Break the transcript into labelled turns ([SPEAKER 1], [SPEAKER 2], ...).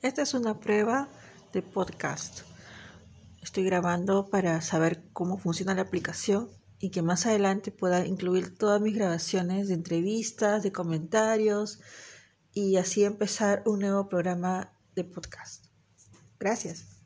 [SPEAKER 1] Esta es una prueba de podcast. Estoy grabando para saber cómo funciona la aplicación y que más adelante pueda incluir todas mis grabaciones de entrevistas, de comentarios y así empezar un nuevo programa de podcast. Gracias.